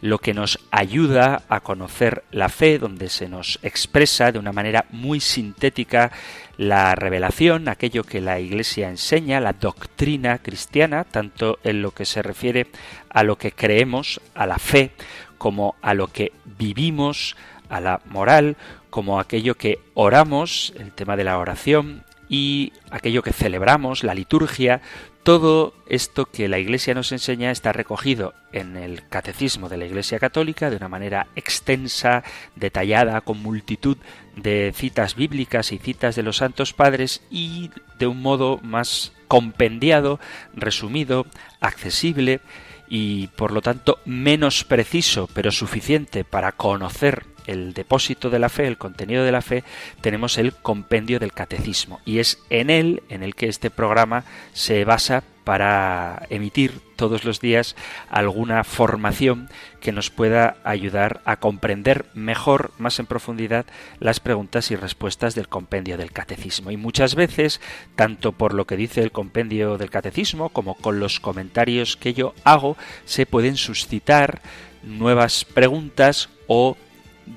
lo que nos ayuda a conocer la fe, donde se nos expresa de una manera muy sintética la revelación, aquello que la Iglesia enseña, la doctrina cristiana, tanto en lo que se refiere a lo que creemos, a la fe, como a lo que vivimos, a la moral, como aquello que oramos, el tema de la oración, y aquello que celebramos, la liturgia, todo esto que la Iglesia nos enseña está recogido en el Catecismo de la Iglesia Católica de una manera extensa, detallada, con multitud de citas bíblicas y citas de los santos padres y de un modo más compendiado, resumido, accesible y por lo tanto menos preciso pero suficiente para conocer el depósito de la fe, el contenido de la fe, tenemos el compendio del catecismo. Y es en él en el que este programa se basa para emitir todos los días alguna formación que nos pueda ayudar a comprender mejor, más en profundidad, las preguntas y respuestas del compendio del catecismo. Y muchas veces, tanto por lo que dice el compendio del catecismo como con los comentarios que yo hago, se pueden suscitar nuevas preguntas o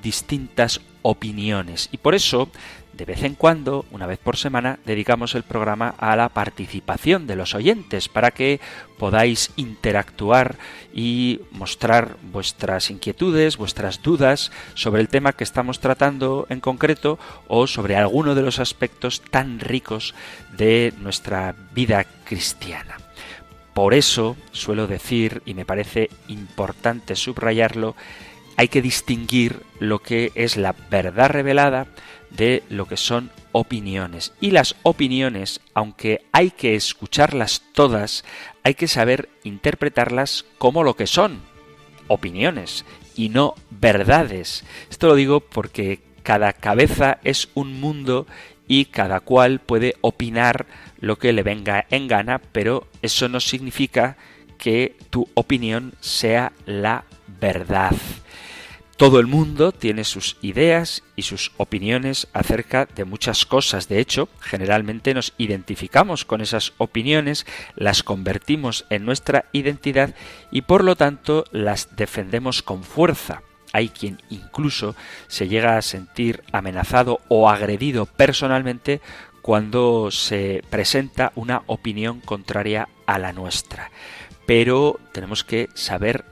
distintas opiniones. Y por eso, de vez en cuando, una vez por semana, dedicamos el programa a la participación de los oyentes para que podáis interactuar y mostrar vuestras inquietudes, vuestras dudas sobre el tema que estamos tratando en concreto o sobre alguno de los aspectos tan ricos de nuestra vida cristiana. Por eso suelo decir, y me parece importante subrayarlo, hay que distinguir lo que es la verdad revelada de lo que son opiniones. Y las opiniones, aunque hay que escucharlas todas, hay que saber interpretarlas como lo que son, opiniones, y no verdades. Esto lo digo porque cada cabeza es un mundo y cada cual puede opinar lo que le venga en gana, pero eso no significa que tu opinión sea la verdad. Todo el mundo tiene sus ideas y sus opiniones acerca de muchas cosas. De hecho, generalmente nos identificamos con esas opiniones, las convertimos en nuestra identidad y por lo tanto las defendemos con fuerza. Hay quien incluso se llega a sentir amenazado o agredido personalmente cuando se presenta una opinión contraria a la nuestra. Pero tenemos que saber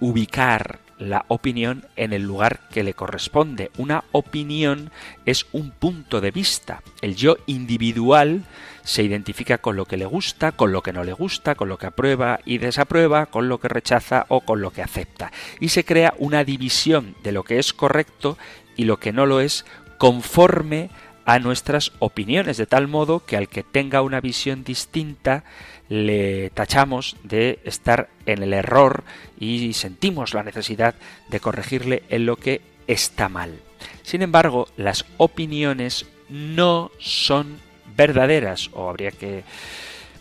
ubicar la opinión en el lugar que le corresponde. Una opinión es un punto de vista. El yo individual se identifica con lo que le gusta, con lo que no le gusta, con lo que aprueba y desaprueba, con lo que rechaza o con lo que acepta. Y se crea una división de lo que es correcto y lo que no lo es conforme a nuestras opiniones, de tal modo que al que tenga una visión distinta le tachamos de estar en el error y sentimos la necesidad de corregirle en lo que está mal. Sin embargo, las opiniones no son verdaderas, o habría que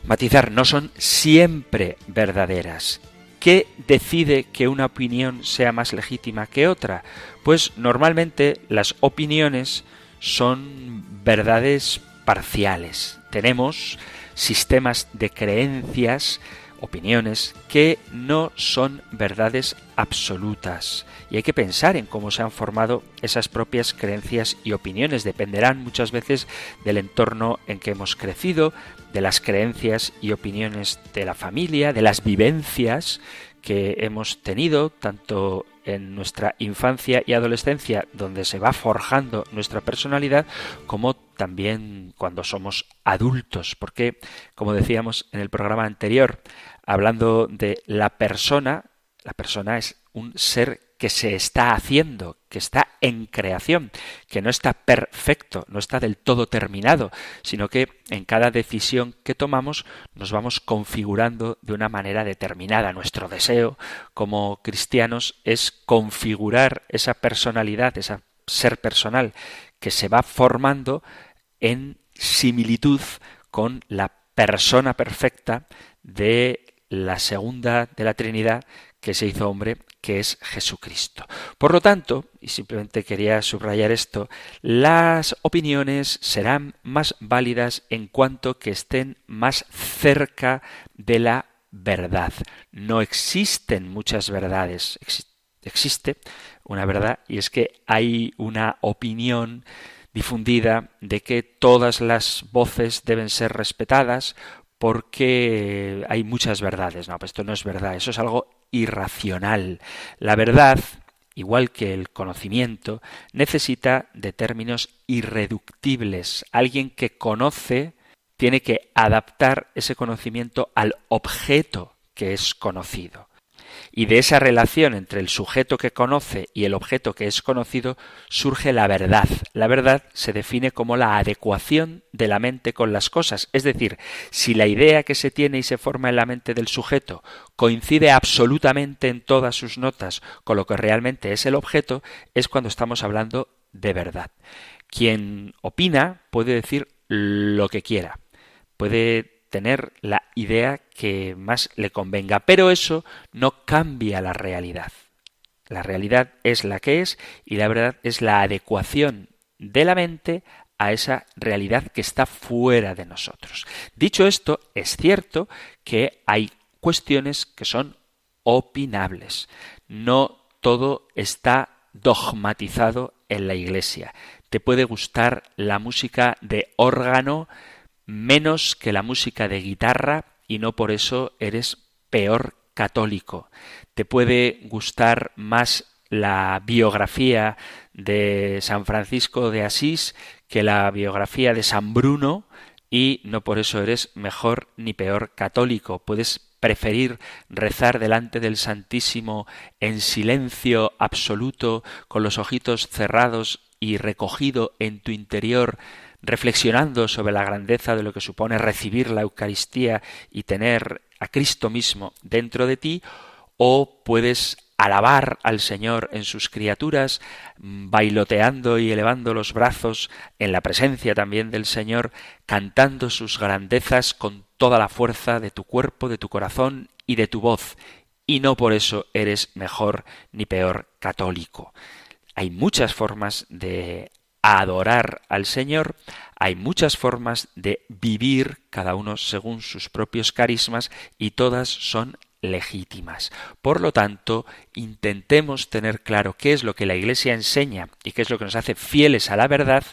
matizar, no son siempre verdaderas. ¿Qué decide que una opinión sea más legítima que otra? Pues normalmente las opiniones son verdades parciales. Tenemos sistemas de creencias, opiniones que no son verdades absolutas. Y hay que pensar en cómo se han formado esas propias creencias y opiniones. Dependerán muchas veces del entorno en que hemos crecido, de las creencias y opiniones de la familia, de las vivencias que hemos tenido, tanto en nuestra infancia y adolescencia, donde se va forjando nuestra personalidad, como también cuando somos adultos, porque, como decíamos en el programa anterior, hablando de la persona, la persona es un ser que se está haciendo, que está en creación, que no está perfecto, no está del todo terminado, sino que en cada decisión que tomamos nos vamos configurando de una manera determinada. Nuestro deseo como cristianos es configurar esa personalidad, ese ser personal que se va formando en similitud con la persona perfecta de la segunda de la Trinidad que se hizo hombre, que es Jesucristo. Por lo tanto, y simplemente quería subrayar esto, las opiniones serán más válidas en cuanto que estén más cerca de la verdad. No existen muchas verdades. Existe una verdad y es que hay una opinión difundida de que todas las voces deben ser respetadas porque hay muchas verdades. No, pues esto no es verdad, eso es algo irracional. La verdad, igual que el conocimiento, necesita de términos irreductibles. Alguien que conoce tiene que adaptar ese conocimiento al objeto que es conocido y de esa relación entre el sujeto que conoce y el objeto que es conocido surge la verdad. La verdad se define como la adecuación de la mente con las cosas, es decir, si la idea que se tiene y se forma en la mente del sujeto coincide absolutamente en todas sus notas con lo que realmente es el objeto, es cuando estamos hablando de verdad. Quien opina puede decir lo que quiera, puede tener la idea que más le convenga, pero eso no cambia la realidad. La realidad es la que es y la verdad es la adecuación de la mente a esa realidad que está fuera de nosotros. Dicho esto, es cierto que hay cuestiones que son opinables. No todo está dogmatizado en la Iglesia. Te puede gustar la música de órgano menos que la música de guitarra y no por eso eres peor católico. Te puede gustar más la biografía de San Francisco de Asís que la biografía de San Bruno y no por eso eres mejor ni peor católico. Puedes preferir rezar delante del Santísimo en silencio absoluto, con los ojitos cerrados y recogido en tu interior reflexionando sobre la grandeza de lo que supone recibir la Eucaristía y tener a Cristo mismo dentro de ti, o puedes alabar al Señor en sus criaturas, bailoteando y elevando los brazos en la presencia también del Señor, cantando sus grandezas con toda la fuerza de tu cuerpo, de tu corazón y de tu voz, y no por eso eres mejor ni peor católico. Hay muchas formas de adorar al Señor, hay muchas formas de vivir, cada uno según sus propios carismas, y todas son legítimas. Por lo tanto, intentemos tener claro qué es lo que la Iglesia enseña y qué es lo que nos hace fieles a la verdad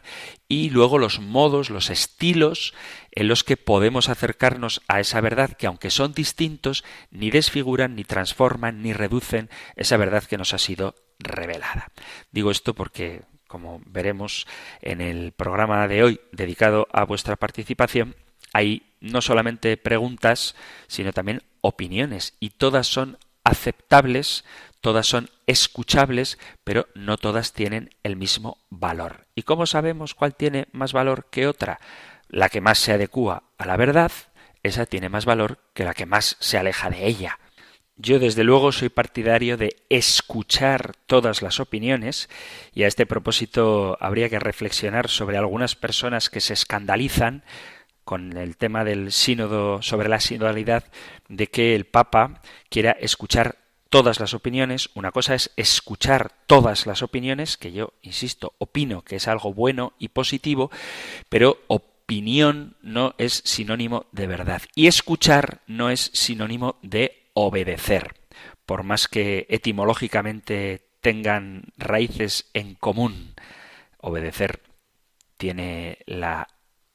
y luego los modos, los estilos en los que podemos acercarnos a esa verdad que aunque son distintos, ni desfiguran, ni transforman, ni reducen esa verdad que nos ha sido revelada. Digo esto porque como veremos en el programa de hoy dedicado a vuestra participación, hay no solamente preguntas, sino también opiniones, y todas son aceptables, todas son escuchables, pero no todas tienen el mismo valor. ¿Y cómo sabemos cuál tiene más valor que otra? La que más se adecua a la verdad, esa tiene más valor que la que más se aleja de ella. Yo desde luego soy partidario de escuchar todas las opiniones y a este propósito habría que reflexionar sobre algunas personas que se escandalizan con el tema del sínodo sobre la sinodalidad de que el Papa quiera escuchar todas las opiniones. Una cosa es escuchar todas las opiniones, que yo, insisto, opino que es algo bueno y positivo, pero opinión no es sinónimo de verdad. Y escuchar no es sinónimo de obedecer. Por más que etimológicamente tengan raíces en común, obedecer tiene la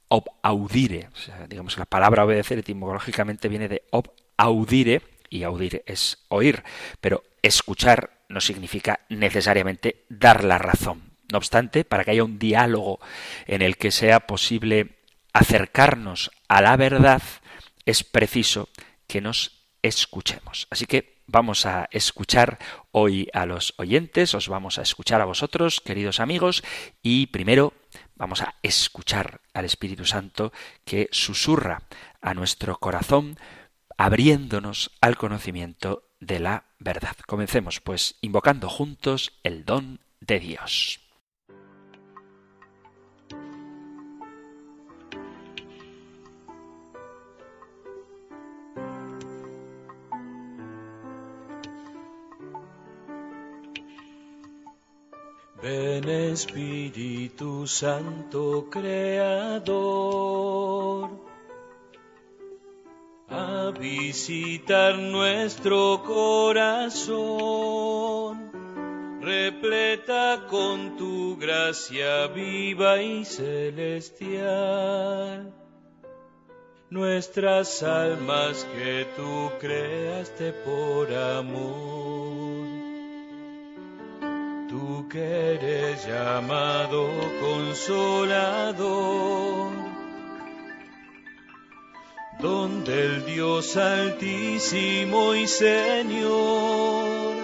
ob audire, digamos la palabra obedecer etimológicamente viene de ob audire, y audir es oír, pero escuchar no significa necesariamente dar la razón. No obstante, para que haya un diálogo en el que sea posible acercarnos a la verdad, es preciso que nos escuchemos. Así que vamos a escuchar hoy a los oyentes, os vamos a escuchar a vosotros, queridos amigos, y primero vamos a escuchar al Espíritu Santo que susurra a nuestro corazón, abriéndonos al conocimiento de la verdad. Comencemos pues invocando juntos el don de Dios. Ven Espíritu Santo Creador a visitar nuestro corazón, repleta con tu gracia viva y celestial. Nuestras almas que tú creaste por amor que eres llamado consolador, donde el Dios altísimo y Señor,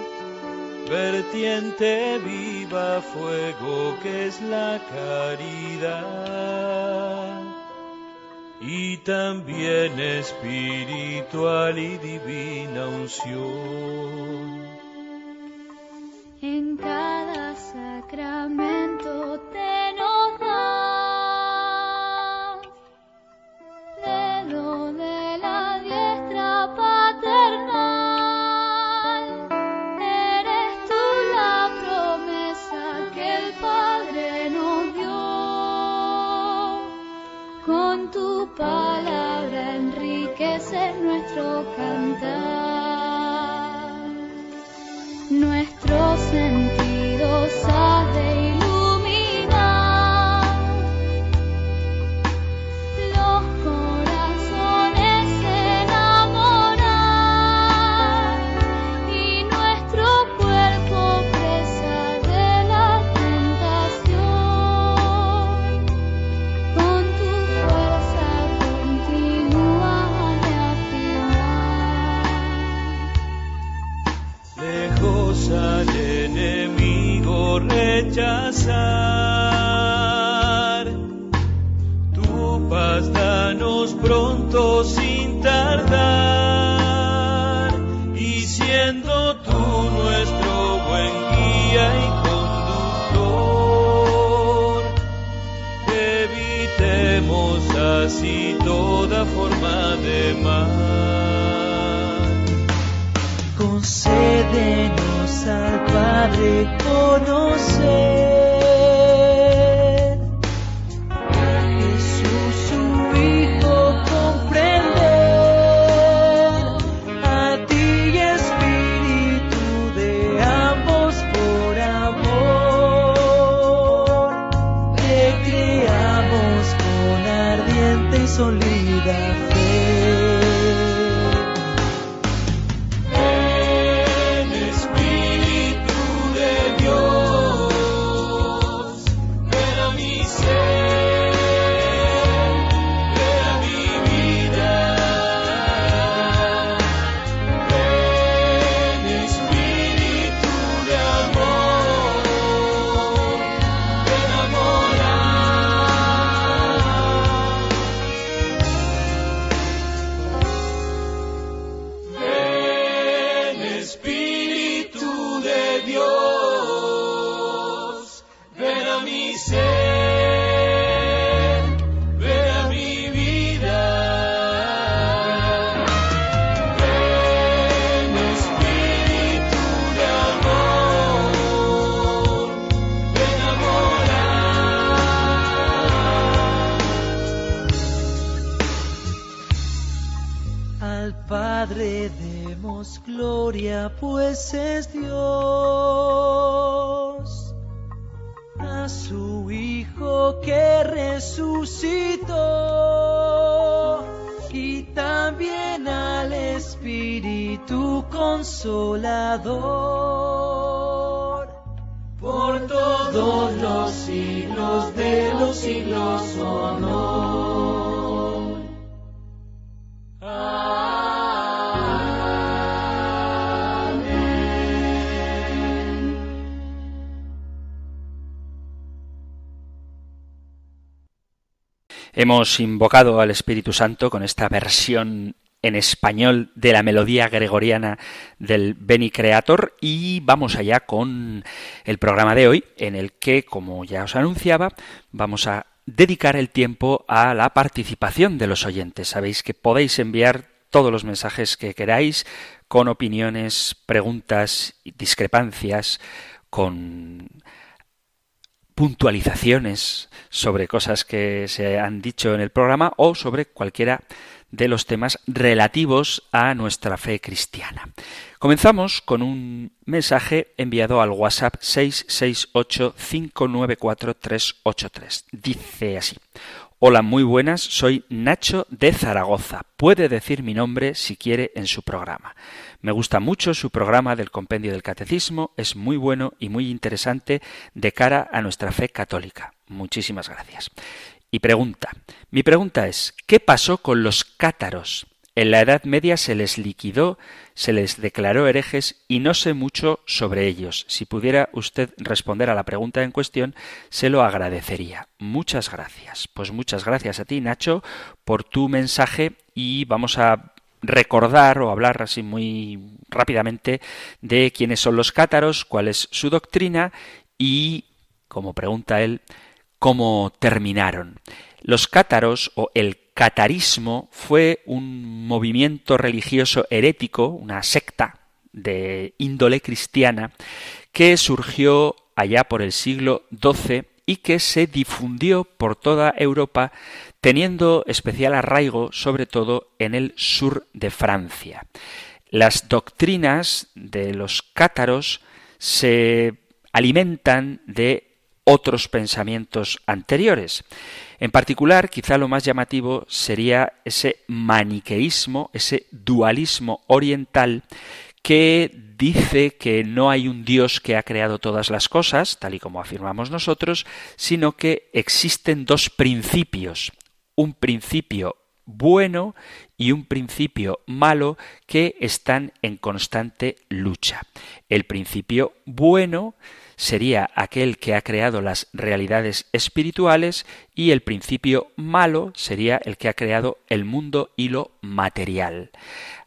vertiente viva fuego que es la caridad, y también espiritual y divina unción cada sacramento te nos das dedo de la diestra paternal. Eres tú la promesa que el Padre nos dio. Con tu palabra enriqueces nuestro cantar. Hemos invocado al Espíritu Santo con esta versión en español de la melodía gregoriana del Beni Creator y vamos allá con el programa de hoy en el que, como ya os anunciaba, vamos a dedicar el tiempo a la participación de los oyentes. Sabéis que podéis enviar todos los mensajes que queráis con opiniones, preguntas, discrepancias, con puntualizaciones sobre cosas que se han dicho en el programa o sobre cualquiera de los temas relativos a nuestra fe cristiana. Comenzamos con un mensaje enviado al WhatsApp 668-594-383. Dice así. Hola, muy buenas, soy Nacho de Zaragoza. Puede decir mi nombre si quiere en su programa. Me gusta mucho su programa del Compendio del Catecismo, es muy bueno y muy interesante de cara a nuestra fe católica. Muchísimas gracias. Y pregunta, mi pregunta es, ¿qué pasó con los cátaros? En la Edad Media se les liquidó, se les declaró herejes y no sé mucho sobre ellos. Si pudiera usted responder a la pregunta en cuestión, se lo agradecería. Muchas gracias. Pues muchas gracias a ti, Nacho, por tu mensaje y vamos a recordar o hablar así muy rápidamente de quiénes son los cátaros, cuál es su doctrina y, como pregunta él, cómo terminaron. Los cátaros o el catarismo fue un movimiento religioso herético, una secta de índole cristiana, que surgió allá por el siglo XII y que se difundió por toda Europa, teniendo especial arraigo sobre todo en el sur de Francia. Las doctrinas de los cátaros se alimentan de otros pensamientos anteriores. En particular, quizá lo más llamativo sería ese maniqueísmo, ese dualismo oriental que dice que no hay un Dios que ha creado todas las cosas, tal y como afirmamos nosotros, sino que existen dos principios, un principio bueno y un principio malo que están en constante lucha. El principio bueno sería aquel que ha creado las realidades espirituales y el principio malo sería el que ha creado el mundo y lo material.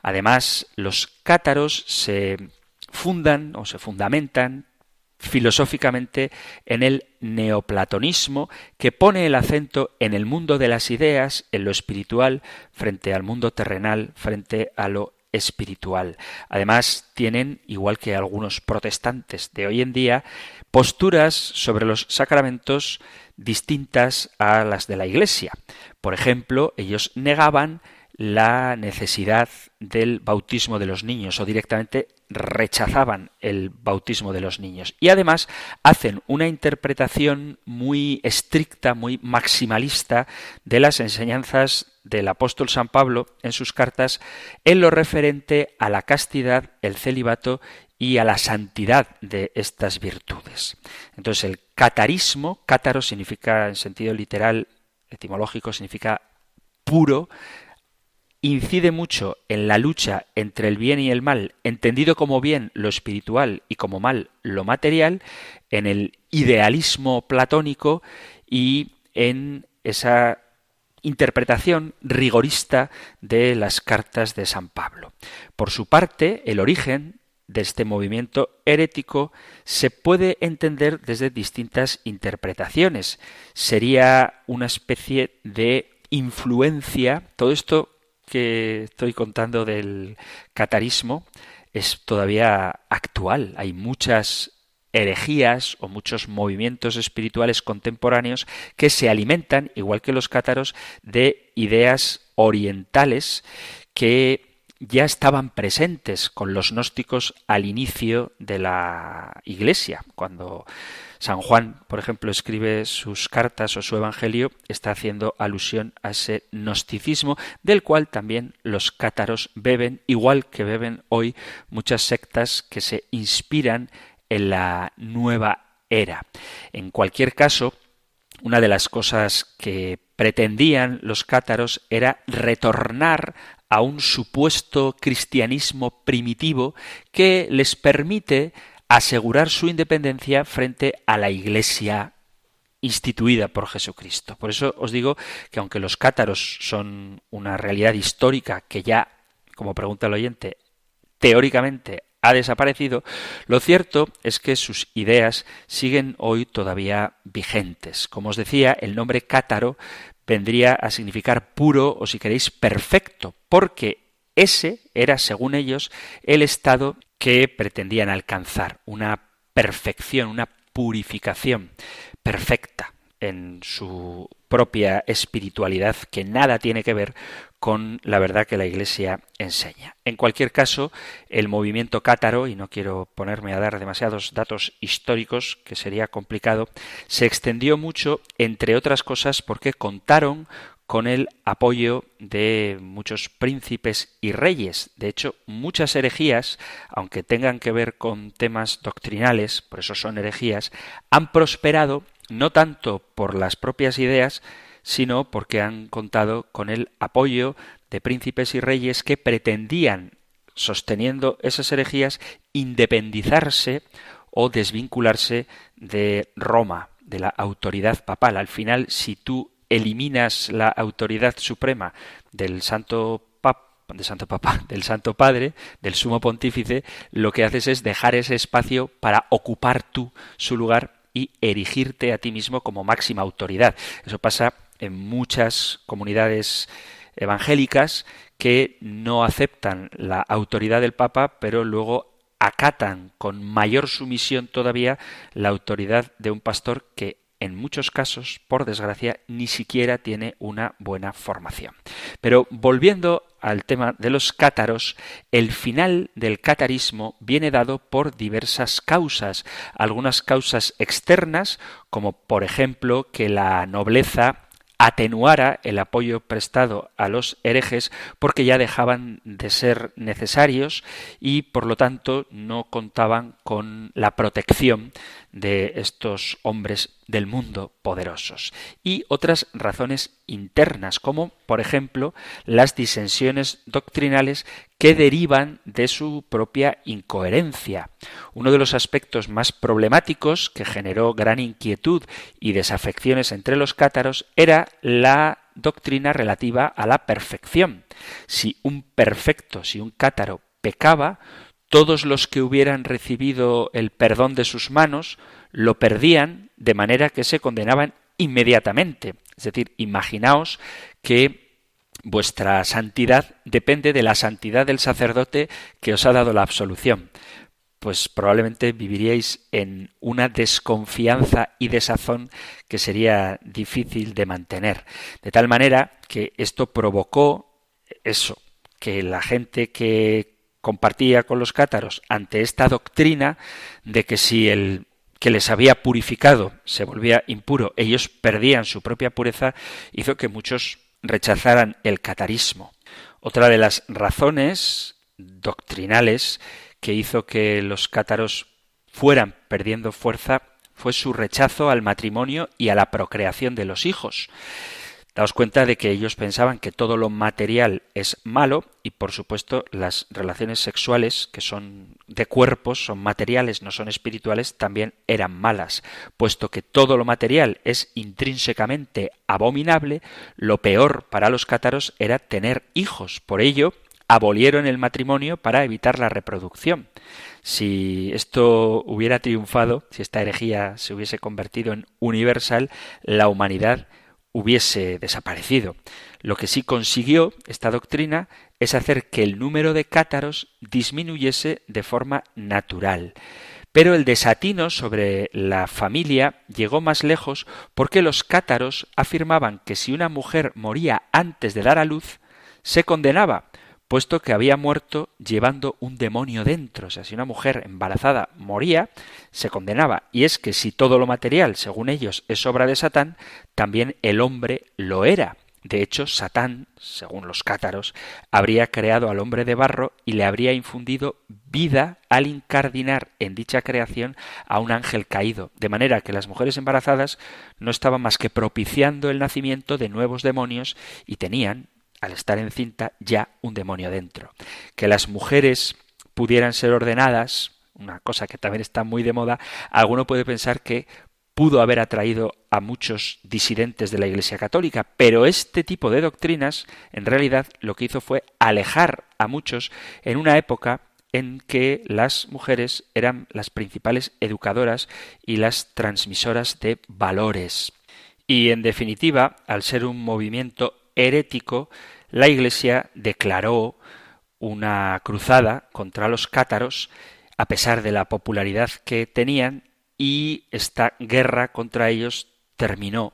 Además, los cátaros se fundan o se fundamentan filosóficamente en el neoplatonismo que pone el acento en el mundo de las ideas, en lo espiritual, frente al mundo terrenal, frente a lo espiritual. Además, tienen, igual que algunos protestantes de hoy en día, posturas sobre los sacramentos distintas a las de la Iglesia. Por ejemplo, ellos negaban la necesidad del bautismo de los niños o directamente rechazaban el bautismo de los niños. Y además hacen una interpretación muy estricta, muy maximalista de las enseñanzas del apóstol San Pablo en sus cartas en lo referente a la castidad, el celibato y a la santidad de estas virtudes. Entonces el catarismo, cátaro significa en sentido literal, etimológico, significa puro, incide mucho en la lucha entre el bien y el mal, entendido como bien lo espiritual y como mal lo material, en el idealismo platónico y en esa interpretación rigorista de las cartas de San Pablo. Por su parte, el origen de este movimiento herético se puede entender desde distintas interpretaciones. Sería una especie de influencia, todo esto que estoy contando del catarismo es todavía actual. Hay muchas herejías o muchos movimientos espirituales contemporáneos que se alimentan, igual que los cátaros, de ideas orientales que ya estaban presentes con los gnósticos al inicio de la Iglesia. Cuando San Juan, por ejemplo, escribe sus cartas o su Evangelio, está haciendo alusión a ese gnosticismo del cual también los cátaros beben, igual que beben hoy muchas sectas que se inspiran en la nueva era. En cualquier caso, una de las cosas que pretendían los cátaros era retornar a un supuesto cristianismo primitivo que les permite asegurar su independencia frente a la Iglesia instituida por Jesucristo. Por eso os digo que aunque los cátaros son una realidad histórica que ya, como pregunta el oyente, teóricamente ha desaparecido, lo cierto es que sus ideas siguen hoy todavía vigentes. Como os decía, el nombre cátaro vendría a significar puro o si queréis perfecto, porque ese era, según ellos, el estado que pretendían alcanzar, una perfección, una purificación perfecta en su propia espiritualidad que nada tiene que ver con la verdad que la Iglesia enseña. En cualquier caso, el movimiento cátaro, y no quiero ponerme a dar demasiados datos históricos, que sería complicado, se extendió mucho, entre otras cosas, porque contaron con el apoyo de muchos príncipes y reyes. De hecho, muchas herejías, aunque tengan que ver con temas doctrinales, por eso son herejías, han prosperado no tanto por las propias ideas, sino porque han contado con el apoyo de príncipes y reyes que pretendían, sosteniendo esas herejías, independizarse o desvincularse de Roma, de la autoridad papal. Al final, si tú eliminas la autoridad suprema del Santo de Santo Papa, del Santo Padre, del Sumo Pontífice, lo que haces es dejar ese espacio para ocupar tú su lugar y erigirte a ti mismo como máxima autoridad. Eso pasa en muchas comunidades evangélicas que no aceptan la autoridad del Papa, pero luego acatan con mayor sumisión todavía la autoridad de un pastor que en muchos casos, por desgracia, ni siquiera tiene una buena formación. Pero volviendo al tema de los cátaros, el final del catarismo viene dado por diversas causas, algunas causas externas, como por ejemplo que la nobleza atenuara el apoyo prestado a los herejes porque ya dejaban de ser necesarios y por lo tanto no contaban con la protección de estos hombres del mundo poderosos y otras razones internas como por ejemplo las disensiones doctrinales que derivan de su propia incoherencia. Uno de los aspectos más problemáticos que generó gran inquietud y desafecciones entre los cátaros era la doctrina relativa a la perfección. Si un perfecto, si un cátaro pecaba, todos los que hubieran recibido el perdón de sus manos lo perdían de manera que se condenaban inmediatamente. Es decir, imaginaos que Vuestra santidad depende de la santidad del sacerdote que os ha dado la absolución. Pues probablemente viviríais en una desconfianza y desazón que sería difícil de mantener. De tal manera que esto provocó eso, que la gente que compartía con los cátaros ante esta doctrina de que si el que les había purificado se volvía impuro, ellos perdían su propia pureza, hizo que muchos rechazaran el catarismo. Otra de las razones doctrinales que hizo que los cátaros fueran perdiendo fuerza fue su rechazo al matrimonio y a la procreación de los hijos. Daos cuenta de que ellos pensaban que todo lo material es malo y por supuesto las relaciones sexuales que son de cuerpos, son materiales, no son espirituales, también eran malas, puesto que todo lo material es intrínsecamente abominable, lo peor para los cátaros era tener hijos. Por ello, abolieron el matrimonio para evitar la reproducción. Si esto hubiera triunfado, si esta herejía se hubiese convertido en universal, la humanidad hubiese desaparecido. Lo que sí consiguió esta doctrina es hacer que el número de cátaros disminuyese de forma natural. Pero el desatino sobre la familia llegó más lejos porque los cátaros afirmaban que si una mujer moría antes de dar a luz, se condenaba, puesto que había muerto llevando un demonio dentro. O sea, si una mujer embarazada moría, se condenaba. Y es que si todo lo material, según ellos, es obra de Satán, también el hombre lo era. De hecho, Satán, según los cátaros, habría creado al hombre de barro y le habría infundido vida al incardinar en dicha creación a un ángel caído, de manera que las mujeres embarazadas no estaban más que propiciando el nacimiento de nuevos demonios y tenían, al estar encinta, ya un demonio dentro. Que las mujeres pudieran ser ordenadas, una cosa que también está muy de moda, alguno puede pensar que pudo haber atraído a muchos disidentes de la Iglesia Católica, pero este tipo de doctrinas en realidad lo que hizo fue alejar a muchos en una época en que las mujeres eran las principales educadoras y las transmisoras de valores. Y en definitiva, al ser un movimiento herético, la Iglesia declaró una cruzada contra los cátaros, a pesar de la popularidad que tenían, y esta guerra contra ellos terminó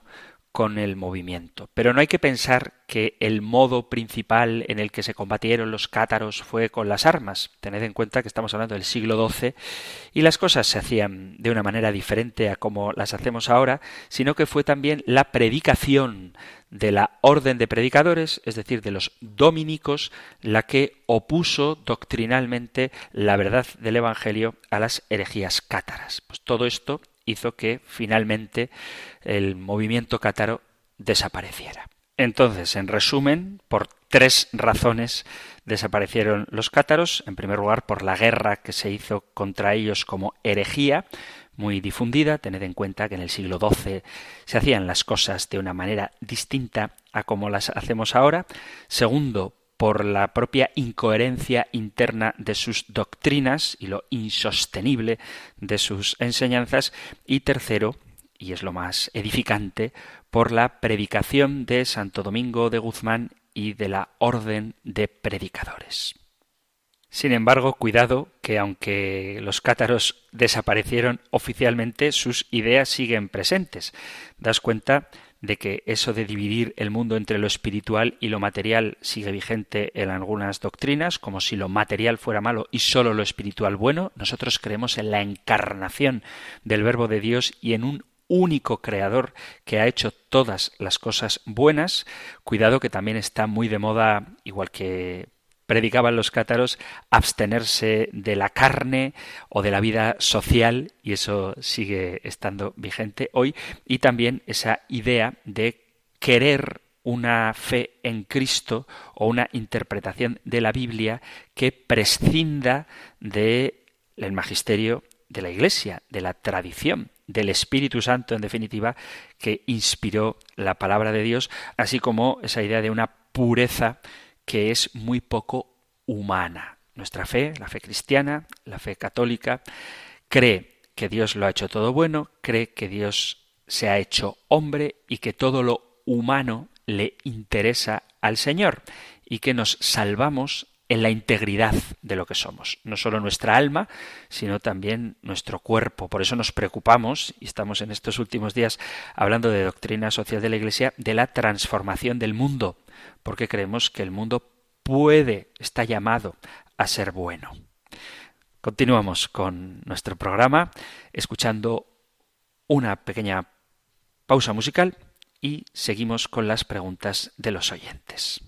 con el movimiento. Pero no hay que pensar que el modo principal en el que se combatieron los cátaros fue con las armas. Tened en cuenta que estamos hablando del siglo XII y las cosas se hacían de una manera diferente a como las hacemos ahora, sino que fue también la predicación de la orden de predicadores, es decir, de los dominicos, la que opuso doctrinalmente la verdad del Evangelio a las herejías cátaras. Pues todo esto hizo que finalmente el movimiento cátaro desapareciera. Entonces, en resumen, por tres razones desaparecieron los cátaros. En primer lugar, por la guerra que se hizo contra ellos como herejía, muy difundida. Tened en cuenta que en el siglo XII se hacían las cosas de una manera distinta a como las hacemos ahora. Segundo, por la propia incoherencia interna de sus doctrinas y lo insostenible de sus enseñanzas. Y tercero, y es lo más edificante, por la predicación de Santo Domingo de Guzmán y de la Orden de Predicadores. Sin embargo, cuidado que aunque los cátaros desaparecieron oficialmente, sus ideas siguen presentes. Das cuenta de que eso de dividir el mundo entre lo espiritual y lo material sigue vigente en algunas doctrinas, como si lo material fuera malo y sólo lo espiritual bueno. Nosotros creemos en la encarnación del Verbo de Dios y en un único creador que ha hecho todas las cosas buenas. Cuidado que también está muy de moda, igual que predicaban los cátaros abstenerse de la carne o de la vida social, y eso sigue estando vigente hoy, y también esa idea de querer una fe en Cristo o una interpretación de la Biblia que prescinda del el magisterio de la Iglesia, de la tradición, del Espíritu Santo, en definitiva, que inspiró la palabra de Dios, así como esa idea de una pureza que es muy poco humana. Nuestra fe, la fe cristiana, la fe católica, cree que Dios lo ha hecho todo bueno, cree que Dios se ha hecho hombre y que todo lo humano le interesa al Señor y que nos salvamos en la integridad de lo que somos, no solo nuestra alma, sino también nuestro cuerpo. Por eso nos preocupamos, y estamos en estos últimos días hablando de doctrina social de la Iglesia, de la transformación del mundo, porque creemos que el mundo puede, está llamado a ser bueno. Continuamos con nuestro programa escuchando una pequeña pausa musical y seguimos con las preguntas de los oyentes.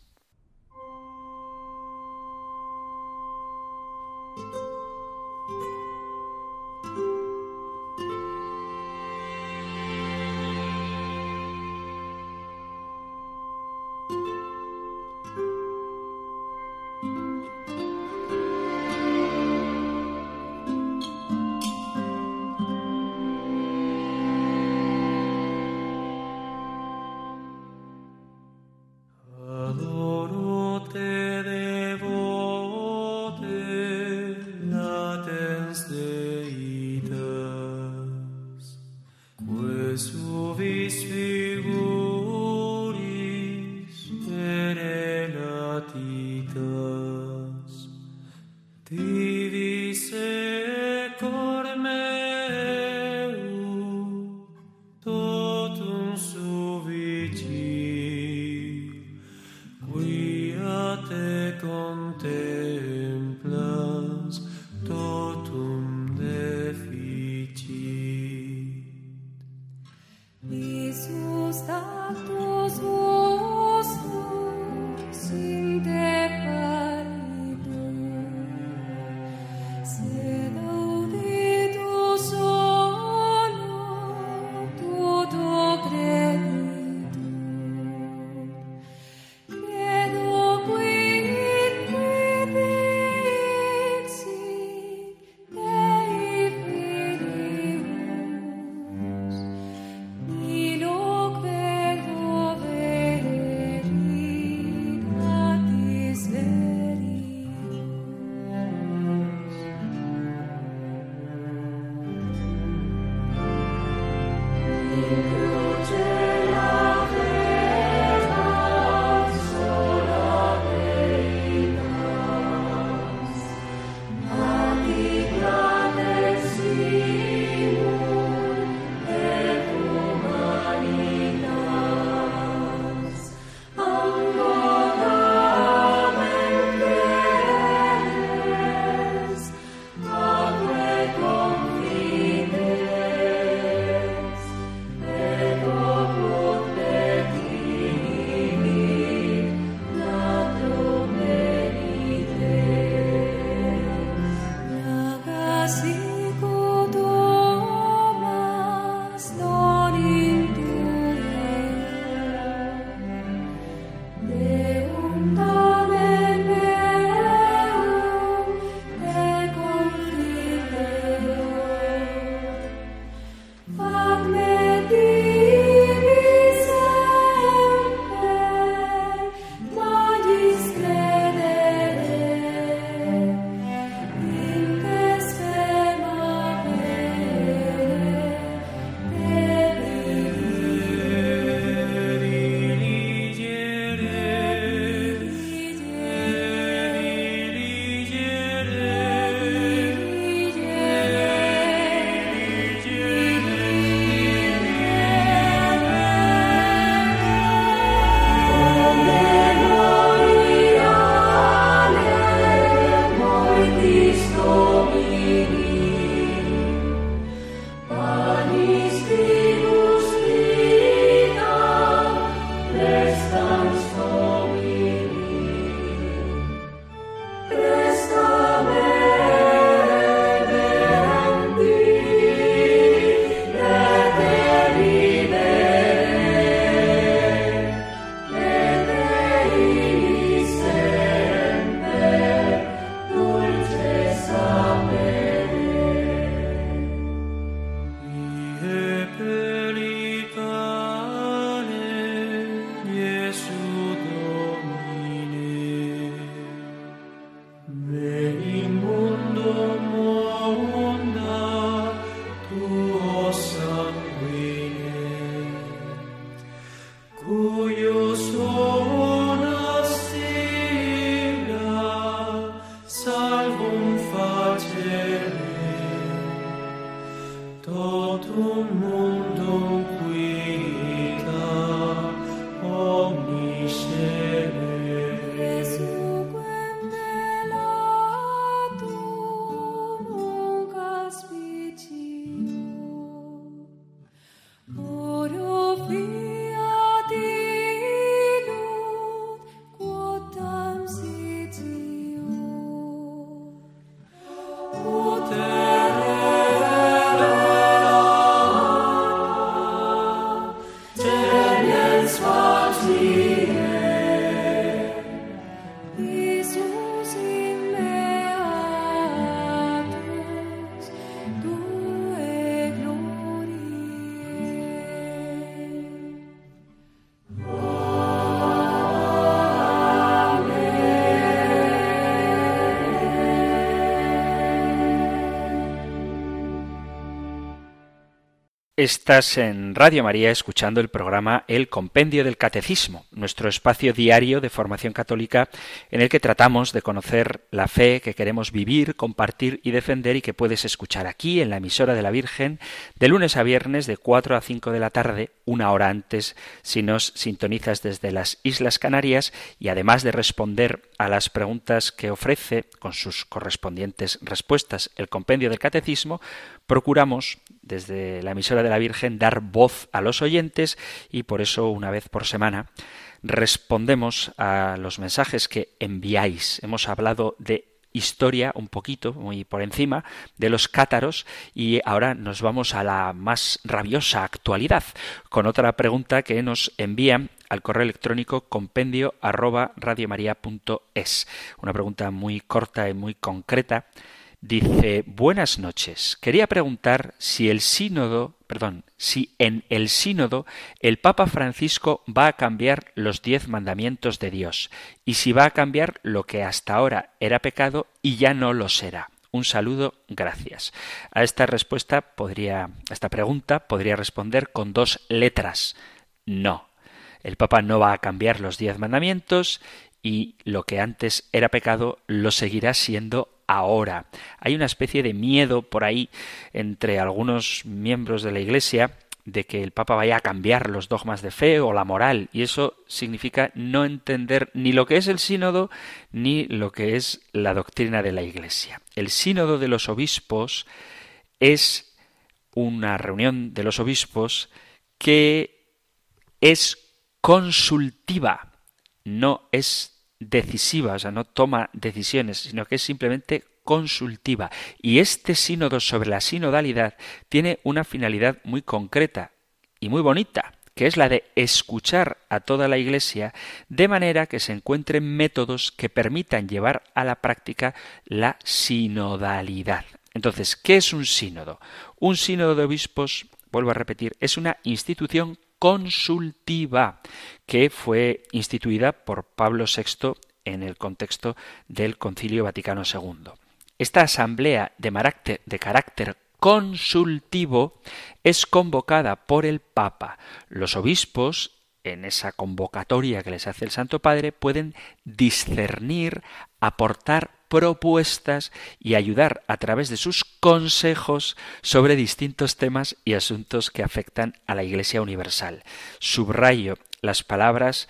Estás en Radio María escuchando el programa El Compendio del Catecismo, nuestro espacio diario de formación católica en el que tratamos de conocer la fe que queremos vivir, compartir y defender y que puedes escuchar aquí en la emisora de la Virgen de lunes a viernes de 4 a 5 de la tarde, una hora antes si nos sintonizas desde las Islas Canarias y además de responder a las preguntas que ofrece con sus correspondientes respuestas el Compendio del Catecismo, procuramos desde la emisora de la Virgen dar voz a los oyentes y por eso una vez por semana respondemos a los mensajes que enviáis. Hemos hablado de historia un poquito, muy por encima, de los cátaros y ahora nos vamos a la más rabiosa actualidad con otra pregunta que nos envían al correo electrónico compendio arroba radiomaria.es. Una pregunta muy corta y muy concreta Dice, buenas noches. Quería preguntar si el sínodo, perdón, si en el sínodo el Papa Francisco va a cambiar los diez mandamientos de Dios y si va a cambiar lo que hasta ahora era pecado y ya no lo será. Un saludo, gracias. A esta respuesta podría, a esta pregunta podría responder con dos letras. No. El Papa no va a cambiar los diez mandamientos y lo que antes era pecado lo seguirá siendo ahora. Hay una especie de miedo por ahí entre algunos miembros de la Iglesia de que el Papa vaya a cambiar los dogmas de fe o la moral, y eso significa no entender ni lo que es el sínodo ni lo que es la doctrina de la Iglesia. El sínodo de los obispos es una reunión de los obispos que es consultiva, no es decisiva, o sea, no toma decisiones, sino que es simplemente consultiva. Y este sínodo sobre la sinodalidad tiene una finalidad muy concreta y muy bonita, que es la de escuchar a toda la Iglesia de manera que se encuentren métodos que permitan llevar a la práctica la sinodalidad. Entonces, ¿qué es un sínodo? Un sínodo de obispos, vuelvo a repetir, es una institución consultiva que fue instituida por Pablo VI en el contexto del Concilio Vaticano II. Esta asamblea de, de carácter consultivo es convocada por el Papa. Los obispos en esa convocatoria que les hace el Santo Padre pueden discernir, aportar propuestas y ayudar a través de sus consejos sobre distintos temas y asuntos que afectan a la Iglesia Universal. Subrayo las palabras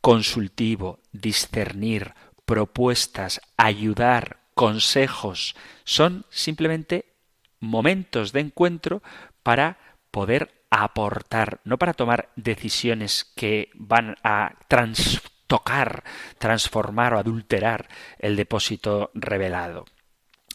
consultivo, discernir, propuestas, ayudar, consejos. Son simplemente momentos de encuentro para poder aportar, no para tomar decisiones que van a transformar tocar, transformar o adulterar el depósito revelado.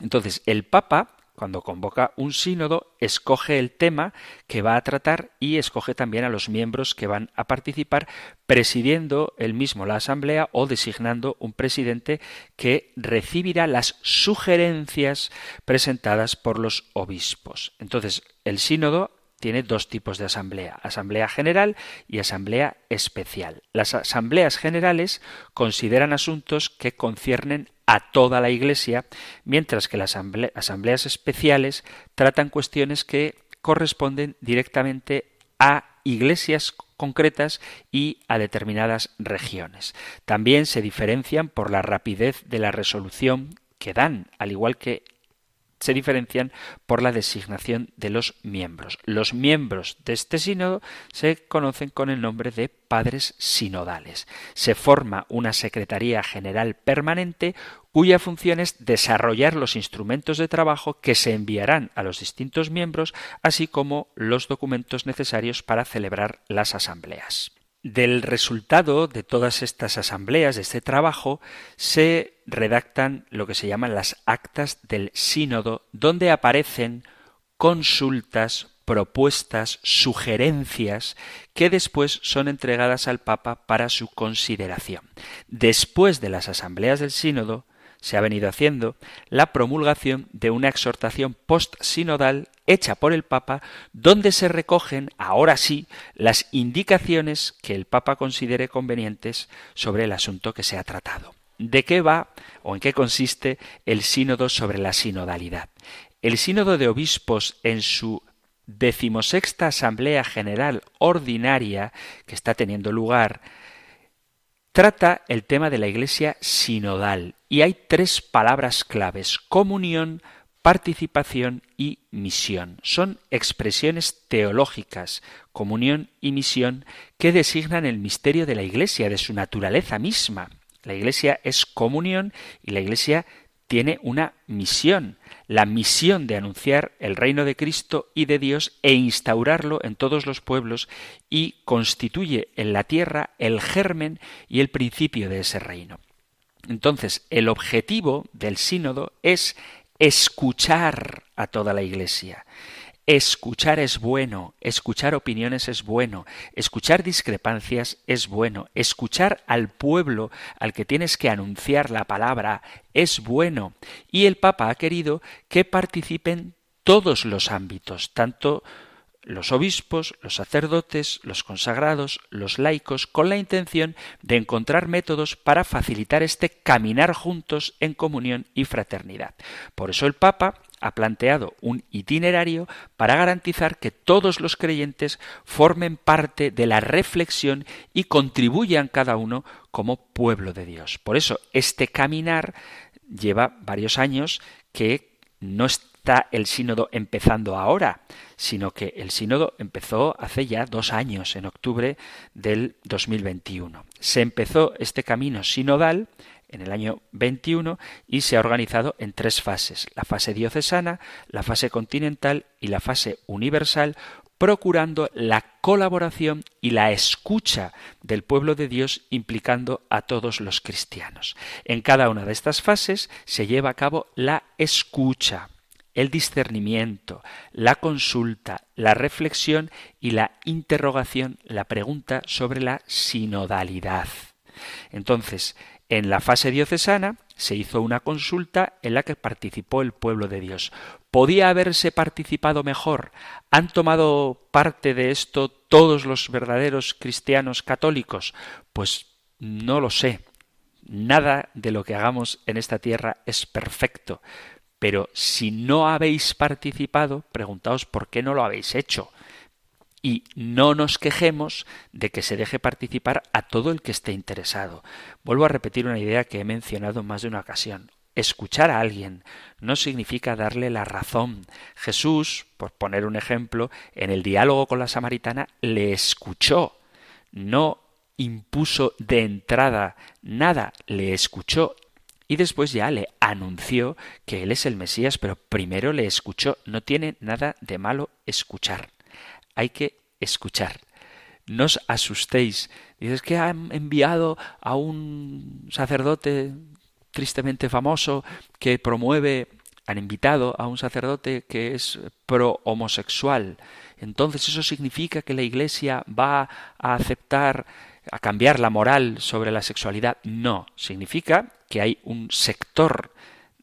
Entonces, el Papa, cuando convoca un sínodo, escoge el tema que va a tratar y escoge también a los miembros que van a participar, presidiendo él mismo la asamblea o designando un presidente que recibirá las sugerencias presentadas por los obispos. Entonces, el sínodo tiene dos tipos de asamblea, asamblea general y asamblea especial. Las asambleas generales consideran asuntos que conciernen a toda la Iglesia, mientras que las asambleas especiales tratan cuestiones que corresponden directamente a iglesias concretas y a determinadas regiones. También se diferencian por la rapidez de la resolución que dan, al igual que se diferencian por la designación de los miembros. Los miembros de este sínodo se conocen con el nombre de padres sinodales. Se forma una Secretaría General Permanente cuya función es desarrollar los instrumentos de trabajo que se enviarán a los distintos miembros, así como los documentos necesarios para celebrar las asambleas. Del resultado de todas estas asambleas, de este trabajo, se redactan lo que se llaman las actas del sínodo, donde aparecen consultas, propuestas, sugerencias que después son entregadas al Papa para su consideración. Después de las asambleas del sínodo, se ha venido haciendo la promulgación de una exhortación post-sinodal hecha por el Papa, donde se recogen, ahora sí, las indicaciones que el Papa considere convenientes sobre el asunto que se ha tratado. ¿De qué va o en qué consiste el sínodo sobre la sinodalidad? El sínodo de obispos en su decimosexta Asamblea General Ordinaria que está teniendo lugar trata el tema de la Iglesia sinodal y hay tres palabras claves, comunión, participación y misión. Son expresiones teológicas, comunión y misión, que designan el misterio de la Iglesia, de su naturaleza misma. La Iglesia es comunión y la Iglesia tiene una misión, la misión de anunciar el reino de Cristo y de Dios e instaurarlo en todos los pueblos y constituye en la tierra el germen y el principio de ese reino. Entonces, el objetivo del sínodo es escuchar a toda la Iglesia. Escuchar es bueno, escuchar opiniones es bueno, escuchar discrepancias es bueno, escuchar al pueblo al que tienes que anunciar la palabra es bueno. Y el Papa ha querido que participen todos los ámbitos, tanto los obispos, los sacerdotes, los consagrados, los laicos, con la intención de encontrar métodos para facilitar este caminar juntos en comunión y fraternidad. Por eso el Papa ha planteado un itinerario para garantizar que todos los creyentes formen parte de la reflexión y contribuyan cada uno como pueblo de Dios. Por eso este caminar lleva varios años que no está el sínodo empezando ahora, sino que el sínodo empezó hace ya dos años, en octubre del 2021. Se empezó este camino sinodal en el año 21 y se ha organizado en tres fases, la fase diocesana, la fase continental y la fase universal, procurando la colaboración y la escucha del pueblo de Dios implicando a todos los cristianos. En cada una de estas fases se lleva a cabo la escucha, el discernimiento, la consulta, la reflexión y la interrogación, la pregunta sobre la sinodalidad. Entonces, en la fase diocesana se hizo una consulta en la que participó el pueblo de Dios. ¿Podía haberse participado mejor? ¿Han tomado parte de esto todos los verdaderos cristianos católicos? Pues no lo sé. Nada de lo que hagamos en esta tierra es perfecto. Pero si no habéis participado, preguntaos por qué no lo habéis hecho y no nos quejemos de que se deje participar a todo el que esté interesado. Vuelvo a repetir una idea que he mencionado en más de una ocasión. Escuchar a alguien no significa darle la razón. Jesús, por poner un ejemplo, en el diálogo con la samaritana le escuchó, no impuso de entrada nada, le escuchó y después ya le anunció que él es el Mesías, pero primero le escuchó. No tiene nada de malo escuchar hay que escuchar. No os asustéis. Dices que han enviado a un sacerdote tristemente famoso que promueve, han invitado a un sacerdote que es pro homosexual. Entonces eso significa que la Iglesia va a aceptar, a cambiar la moral sobre la sexualidad. No, significa que hay un sector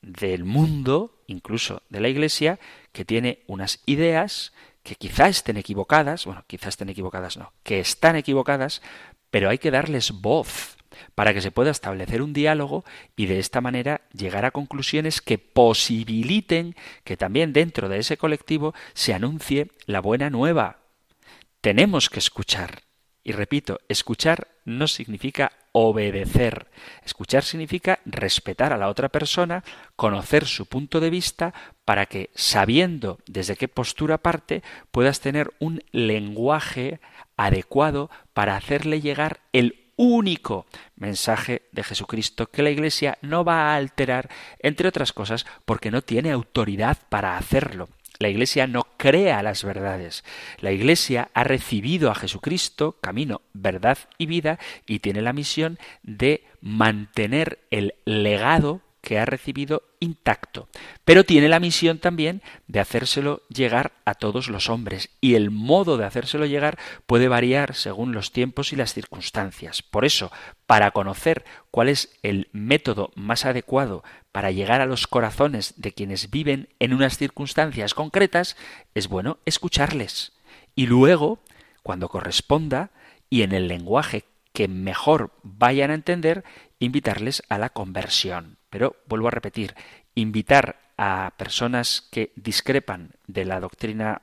del mundo, incluso de la Iglesia, que tiene unas ideas que quizá estén equivocadas, bueno, quizá estén equivocadas no, que están equivocadas, pero hay que darles voz para que se pueda establecer un diálogo y de esta manera llegar a conclusiones que posibiliten que también dentro de ese colectivo se anuncie la buena nueva. Tenemos que escuchar. Y repito, escuchar no significa obedecer. Escuchar significa respetar a la otra persona, conocer su punto de vista, para que, sabiendo desde qué postura parte, puedas tener un lenguaje adecuado para hacerle llegar el único mensaje de Jesucristo que la Iglesia no va a alterar, entre otras cosas, porque no tiene autoridad para hacerlo. La Iglesia no crea las verdades. La Iglesia ha recibido a Jesucristo, camino, verdad y vida, y tiene la misión de mantener el legado que ha recibido intacto. Pero tiene la misión también de hacérselo llegar a todos los hombres. Y el modo de hacérselo llegar puede variar según los tiempos y las circunstancias. Por eso, para conocer cuál es el método más adecuado para llegar a los corazones de quienes viven en unas circunstancias concretas, es bueno escucharles. Y luego, cuando corresponda, y en el lenguaje que mejor vayan a entender, invitarles a la conversión. Pero vuelvo a repetir, invitar a personas que discrepan de la doctrina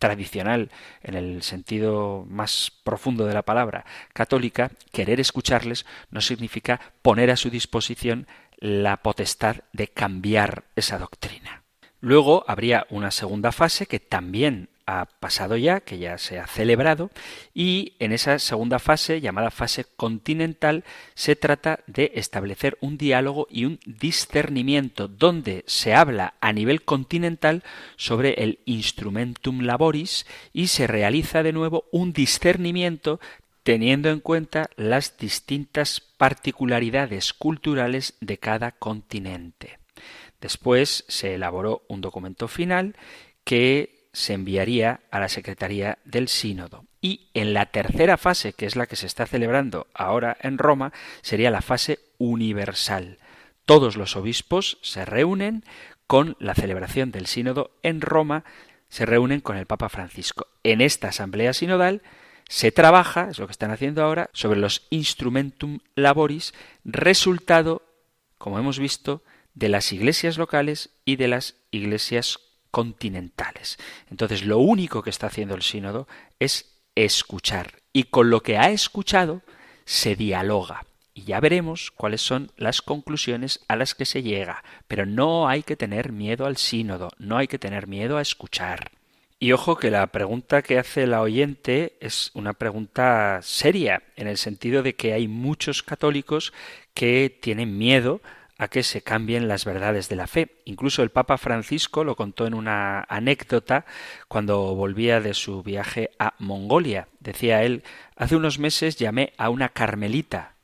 tradicional, en el sentido más profundo de la palabra, católica, querer escucharles no significa poner a su disposición la potestad de cambiar esa doctrina. Luego habría una segunda fase que también ha pasado ya, que ya se ha celebrado, y en esa segunda fase, llamada fase continental, se trata de establecer un diálogo y un discernimiento donde se habla a nivel continental sobre el instrumentum laboris y se realiza de nuevo un discernimiento teniendo en cuenta las distintas particularidades culturales de cada continente. Después se elaboró un documento final que se enviaría a la Secretaría del Sínodo. Y en la tercera fase, que es la que se está celebrando ahora en Roma, sería la fase universal. Todos los obispos se reúnen con la celebración del Sínodo en Roma, se reúnen con el Papa Francisco. En esta asamblea sinodal se trabaja, es lo que están haciendo ahora, sobre los instrumentum laboris, resultado, como hemos visto, de las iglesias locales y de las iglesias continentales. Entonces, lo único que está haciendo el sínodo es escuchar. Y con lo que ha escuchado se dialoga. Y ya veremos cuáles son las conclusiones a las que se llega. Pero no hay que tener miedo al sínodo, no hay que tener miedo a escuchar. Y ojo que la pregunta que hace la oyente es una pregunta seria, en el sentido de que hay muchos católicos que tienen miedo a que se cambien las verdades de la fe. Incluso el Papa Francisco lo contó en una anécdota cuando volvía de su viaje a Mongolia. Decía él, hace unos meses llamé a una carmelita.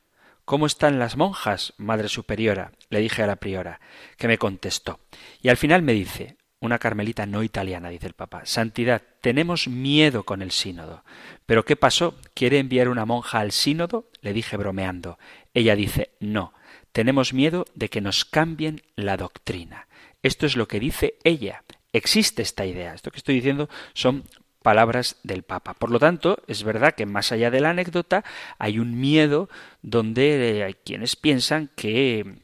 ¿Cómo están las monjas, Madre Superiora? le dije a la priora, que me contestó. Y al final me dice, una carmelita no italiana, dice el Papa. Santidad, tenemos miedo con el sínodo. ¿Pero qué pasó? ¿Quiere enviar una monja al sínodo? Le dije bromeando. Ella dice, no, tenemos miedo de que nos cambien la doctrina. Esto es lo que dice ella. Existe esta idea. Esto que estoy diciendo son palabras del Papa. Por lo tanto, es verdad que más allá de la anécdota hay un miedo donde hay quienes piensan que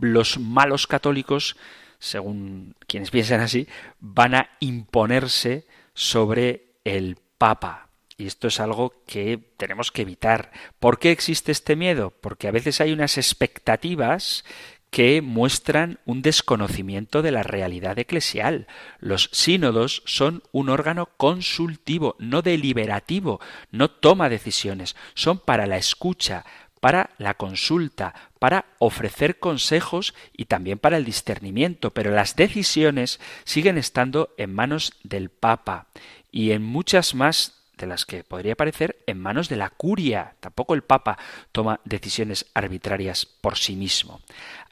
los malos católicos, según quienes piensan así, van a imponerse sobre el Papa. Y esto es algo que tenemos que evitar. ¿Por qué existe este miedo? Porque a veces hay unas expectativas que muestran un desconocimiento de la realidad eclesial. Los sínodos son un órgano consultivo, no deliberativo, no toma decisiones, son para la escucha, para la consulta, para ofrecer consejos y también para el discernimiento, pero las decisiones siguen estando en manos del Papa y en muchas más de las que podría parecer en manos de la curia. Tampoco el Papa toma decisiones arbitrarias por sí mismo.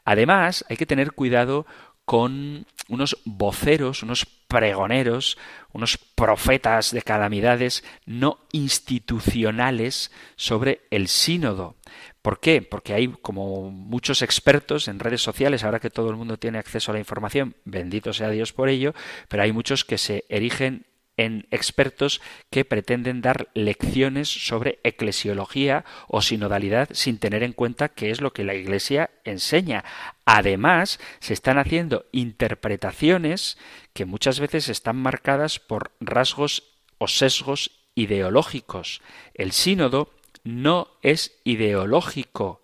Además, hay que tener cuidado con unos voceros, unos pregoneros, unos profetas de calamidades no institucionales sobre el sínodo. ¿Por qué? Porque hay como muchos expertos en redes sociales, ahora que todo el mundo tiene acceso a la información, bendito sea Dios por ello, pero hay muchos que se erigen en expertos que pretenden dar lecciones sobre eclesiología o sinodalidad sin tener en cuenta qué es lo que la Iglesia enseña. Además, se están haciendo interpretaciones que muchas veces están marcadas por rasgos o sesgos ideológicos. El sínodo no es ideológico,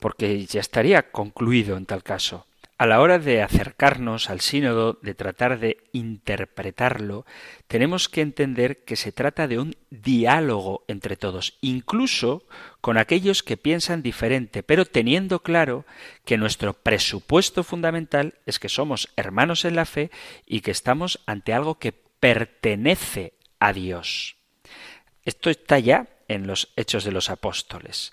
porque ya estaría concluido en tal caso. A la hora de acercarnos al sínodo, de tratar de interpretarlo, tenemos que entender que se trata de un diálogo entre todos, incluso con aquellos que piensan diferente, pero teniendo claro que nuestro presupuesto fundamental es que somos hermanos en la fe y que estamos ante algo que pertenece a Dios. Esto está ya en los Hechos de los Apóstoles.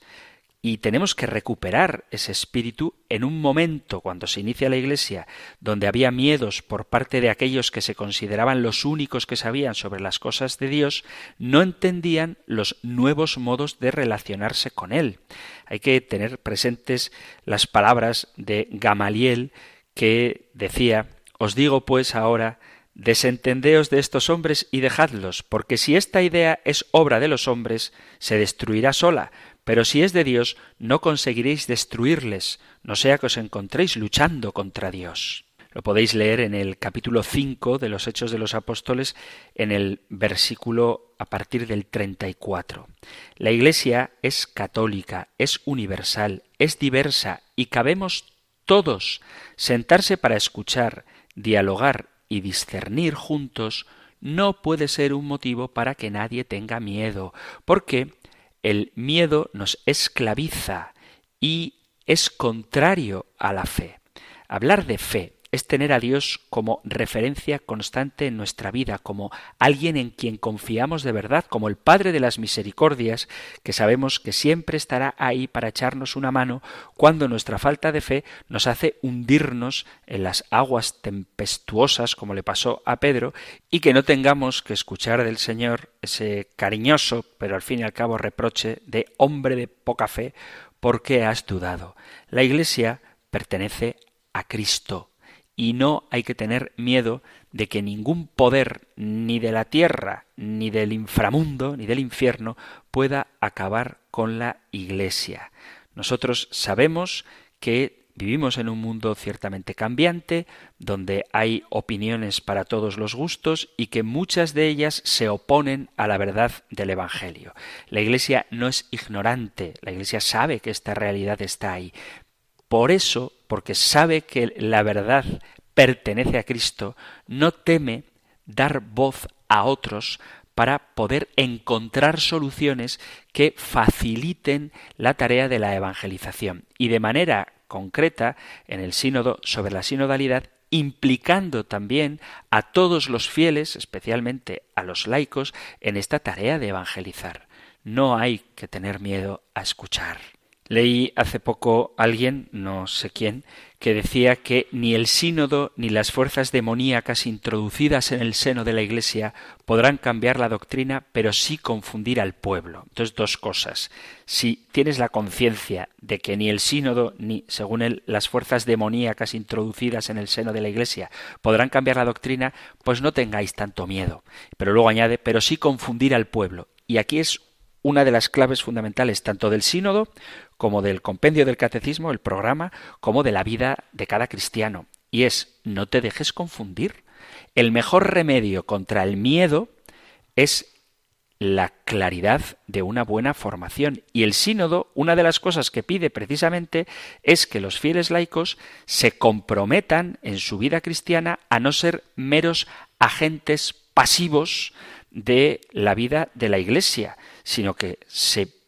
Y tenemos que recuperar ese espíritu en un momento cuando se inicia la Iglesia, donde había miedos por parte de aquellos que se consideraban los únicos que sabían sobre las cosas de Dios, no entendían los nuevos modos de relacionarse con Él. Hay que tener presentes las palabras de Gamaliel que decía Os digo pues ahora Desentendeos de estos hombres y dejadlos, porque si esta idea es obra de los hombres, se destruirá sola, pero si es de Dios, no conseguiréis destruirles, no sea que os encontréis luchando contra Dios. Lo podéis leer en el capítulo 5 de los Hechos de los Apóstoles, en el versículo a partir del 34. La Iglesia es católica, es universal, es diversa y cabemos todos. Sentarse para escuchar, dialogar y discernir juntos no puede ser un motivo para que nadie tenga miedo, porque el miedo nos esclaviza y es contrario a la fe. Hablar de fe es tener a Dios como referencia constante en nuestra vida, como alguien en quien confiamos de verdad, como el Padre de las Misericordias, que sabemos que siempre estará ahí para echarnos una mano cuando nuestra falta de fe nos hace hundirnos en las aguas tempestuosas, como le pasó a Pedro, y que no tengamos que escuchar del Señor ese cariñoso, pero al fin y al cabo reproche de hombre de poca fe, porque has dudado. La Iglesia pertenece a Cristo y no hay que tener miedo de que ningún poder ni de la tierra, ni del inframundo, ni del infierno pueda acabar con la Iglesia. Nosotros sabemos que vivimos en un mundo ciertamente cambiante, donde hay opiniones para todos los gustos y que muchas de ellas se oponen a la verdad del Evangelio. La Iglesia no es ignorante, la Iglesia sabe que esta realidad está ahí, por eso, porque sabe que la verdad pertenece a Cristo, no teme dar voz a otros para poder encontrar soluciones que faciliten la tarea de la evangelización. Y de manera concreta, en el sínodo sobre la sinodalidad, implicando también a todos los fieles, especialmente a los laicos, en esta tarea de evangelizar. No hay que tener miedo a escuchar. Leí hace poco alguien, no sé quién, que decía que ni el sínodo ni las fuerzas demoníacas introducidas en el seno de la Iglesia podrán cambiar la doctrina, pero sí confundir al pueblo. Entonces, dos cosas. Si tienes la conciencia de que ni el sínodo ni, según él, las fuerzas demoníacas introducidas en el seno de la Iglesia podrán cambiar la doctrina, pues no tengáis tanto miedo. Pero luego añade, pero sí confundir al pueblo. Y aquí es una de las claves fundamentales tanto del sínodo como del compendio del catecismo, el programa, como de la vida de cada cristiano. Y es, no te dejes confundir. El mejor remedio contra el miedo es la claridad de una buena formación. Y el sínodo, una de las cosas que pide precisamente es que los fieles laicos se comprometan en su vida cristiana a no ser meros agentes pasivos de la vida de la Iglesia, sino que se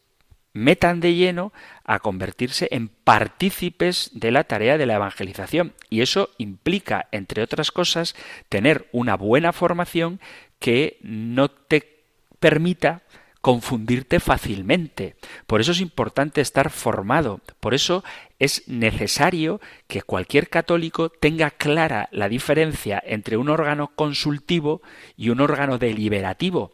metan de lleno a convertirse en partícipes de la tarea de la evangelización. Y eso implica, entre otras cosas, tener una buena formación que no te permita confundirte fácilmente. Por eso es importante estar formado. Por eso es necesario que cualquier católico tenga clara la diferencia entre un órgano consultivo y un órgano deliberativo.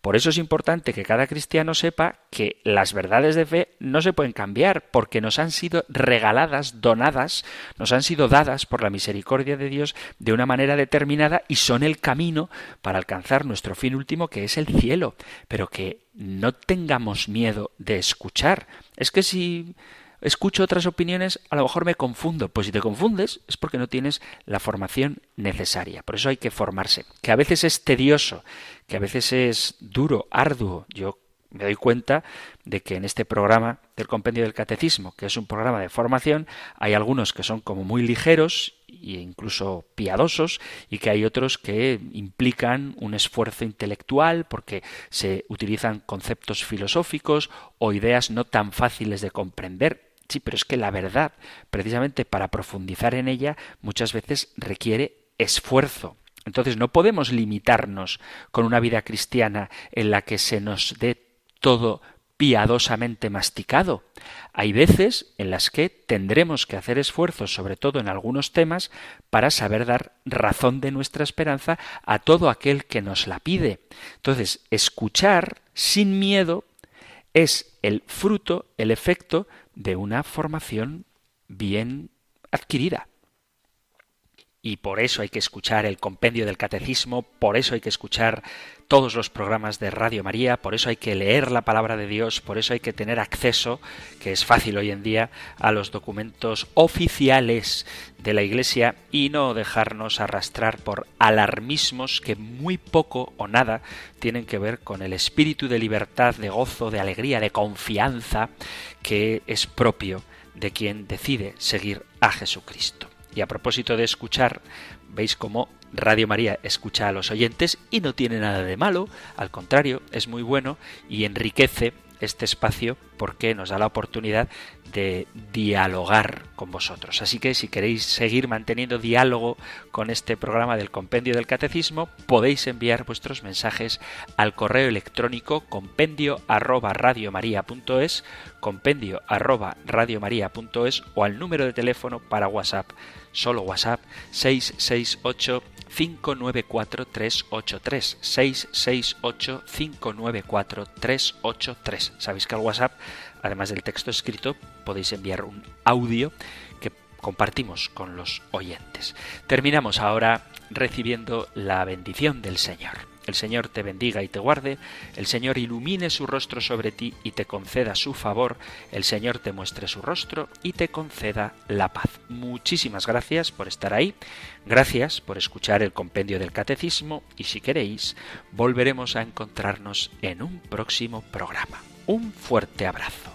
Por eso es importante que cada cristiano sepa que las verdades de fe no se pueden cambiar porque nos han sido regaladas, donadas, nos han sido dadas por la misericordia de Dios de una manera determinada y son el camino para alcanzar nuestro fin último que es el cielo. Pero que no tengamos miedo de escuchar. Es que si escucho otras opiniones, a lo mejor me confundo. Pues si te confundes es porque no tienes la formación necesaria. Por eso hay que formarse. Que a veces es tedioso, que a veces es duro, arduo. Yo me doy cuenta de que en este programa del compendio del catecismo, que es un programa de formación, hay algunos que son como muy ligeros e incluso piadosos y que hay otros que implican un esfuerzo intelectual porque se utilizan conceptos filosóficos o ideas no tan fáciles de comprender. Sí, pero es que la verdad, precisamente para profundizar en ella, muchas veces requiere esfuerzo. Entonces no podemos limitarnos con una vida cristiana en la que se nos dé todo piadosamente masticado. Hay veces en las que tendremos que hacer esfuerzos, sobre todo en algunos temas, para saber dar razón de nuestra esperanza a todo aquel que nos la pide. Entonces, escuchar sin miedo es el fruto, el efecto de una formación bien adquirida. Y por eso hay que escuchar el compendio del catecismo, por eso hay que escuchar todos los programas de Radio María, por eso hay que leer la palabra de Dios, por eso hay que tener acceso, que es fácil hoy en día, a los documentos oficiales de la Iglesia y no dejarnos arrastrar por alarmismos que muy poco o nada tienen que ver con el espíritu de libertad, de gozo, de alegría, de confianza que es propio de quien decide seguir a Jesucristo. Y a propósito de escuchar, veis cómo Radio María escucha a los oyentes y no tiene nada de malo, al contrario, es muy bueno y enriquece este espacio porque nos da la oportunidad de dialogar con vosotros. Así que si queréis seguir manteniendo diálogo con este programa del Compendio del Catecismo, podéis enviar vuestros mensajes al correo electrónico compendio arroba radiomaria.es, compendio arroba o al número de teléfono para WhatsApp, solo WhatsApp 668 594 383 668 594 383. Sabéis que al WhatsApp, además del texto escrito, podéis enviar un audio que compartimos con los oyentes. Terminamos ahora recibiendo la bendición del Señor. El Señor te bendiga y te guarde, el Señor ilumine su rostro sobre ti y te conceda su favor, el Señor te muestre su rostro y te conceda la paz. Muchísimas gracias por estar ahí, gracias por escuchar el compendio del catecismo y si queréis, volveremos a encontrarnos en un próximo programa. Un fuerte abrazo.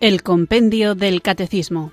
El Compendio del Catecismo.